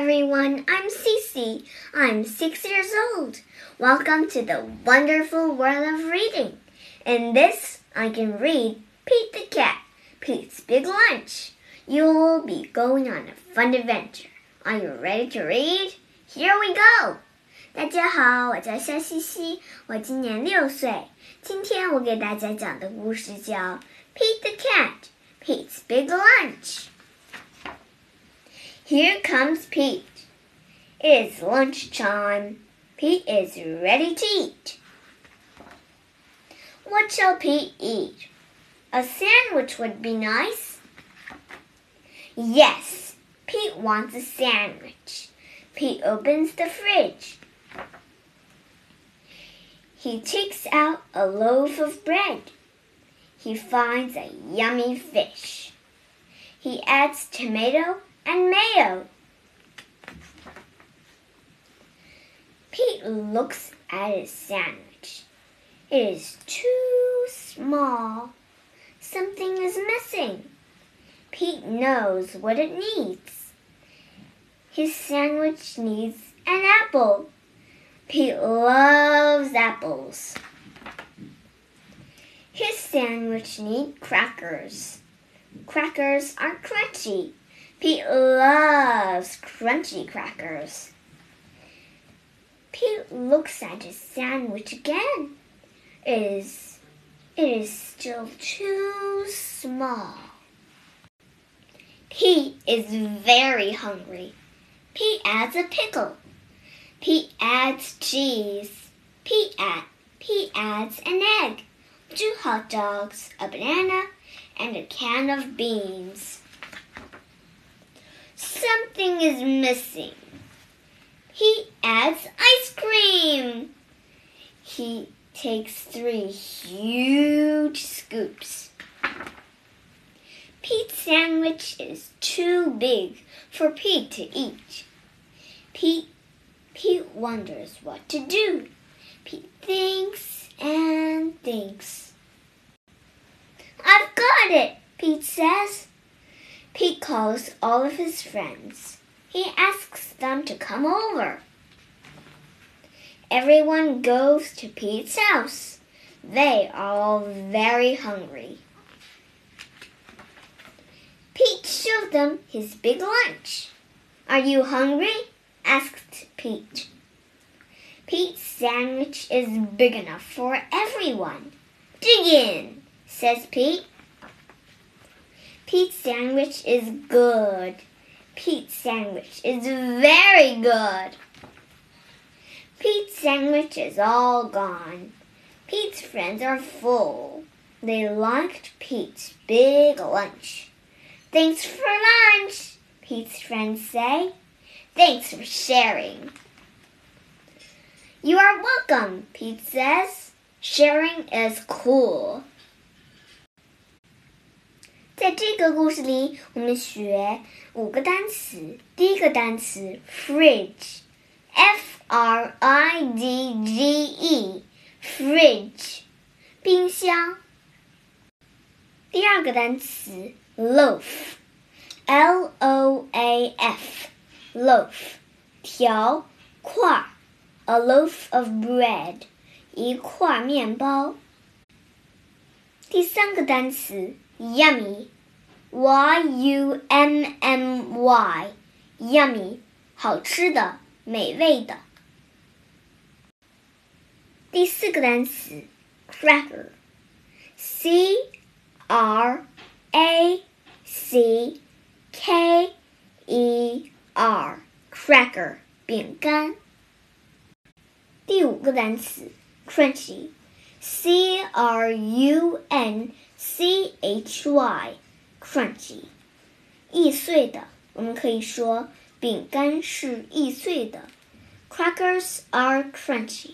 everyone. I'm Cece. I'm six years old. Welcome to the wonderful world of reading. In this, I can read Pete the Cat, Pete's Big Lunch. You will be going on a fun adventure. Are you ready to read? Here we go. 大家好，我叫夏西西，我今年六岁。今天我给大家讲的故事叫《Pete the Cat, Pete's Big Lunch》。 》。Here comes Pete. It's lunchtime. Pete is ready to eat. What shall Pete eat? A sandwich would be nice. Yes, Pete wants a sandwich. Pete opens the fridge. He takes out a loaf of bread. He finds a yummy fish. He adds tomato and mayo. Pete looks at his sandwich. It is too small. Something is missing. Pete knows what it needs. His sandwich needs an apple. Pete loves apples. His sandwich needs crackers. Crackers are crunchy. Pete loves crunchy crackers. Pete looks at his sandwich again. It is, it is still too small. Pete is very hungry. Pete adds a pickle. Pete adds cheese. Pete, add, Pete adds an egg, two hot dogs, a banana, and a can of beans. Something is missing. He adds ice cream. He takes three huge scoops. Pete's sandwich is too big for Pete to eat. Pete, Pete wonders what to do. Pete thinks and thinks. I've got it, Pete says. Pete calls all of his friends. He asks them to come over. Everyone goes to Pete's house. They are all very hungry. Pete showed them his big lunch. Are you hungry? asked Pete. Pete's sandwich is big enough for everyone. Dig in, says Pete. Pete's sandwich is good. Pete's sandwich is very good. Pete's sandwich is all gone. Pete's friends are full. They liked Pete's big lunch. Thanks for lunch, Pete's friends say. Thanks for sharing. You are welcome, Pete says. Sharing is cool. 在这个故事里，我们学五个单词。第一个单词 fridge，f r i d g e，fridge，冰箱。第二个单词 loaf，l o a f，loaf，条块，a loaf of bread，一块面包。第三个单词 yummy。Y U M M Y，yummy，好吃的，美味的。第四个单词，cracker，C R A C K E R，cracker，饼干。第五个单词，crunchy ，crunchy，C R U N C H Y。crunchy，易碎的。我们可以说饼干是易碎的。Crackers are crunchy.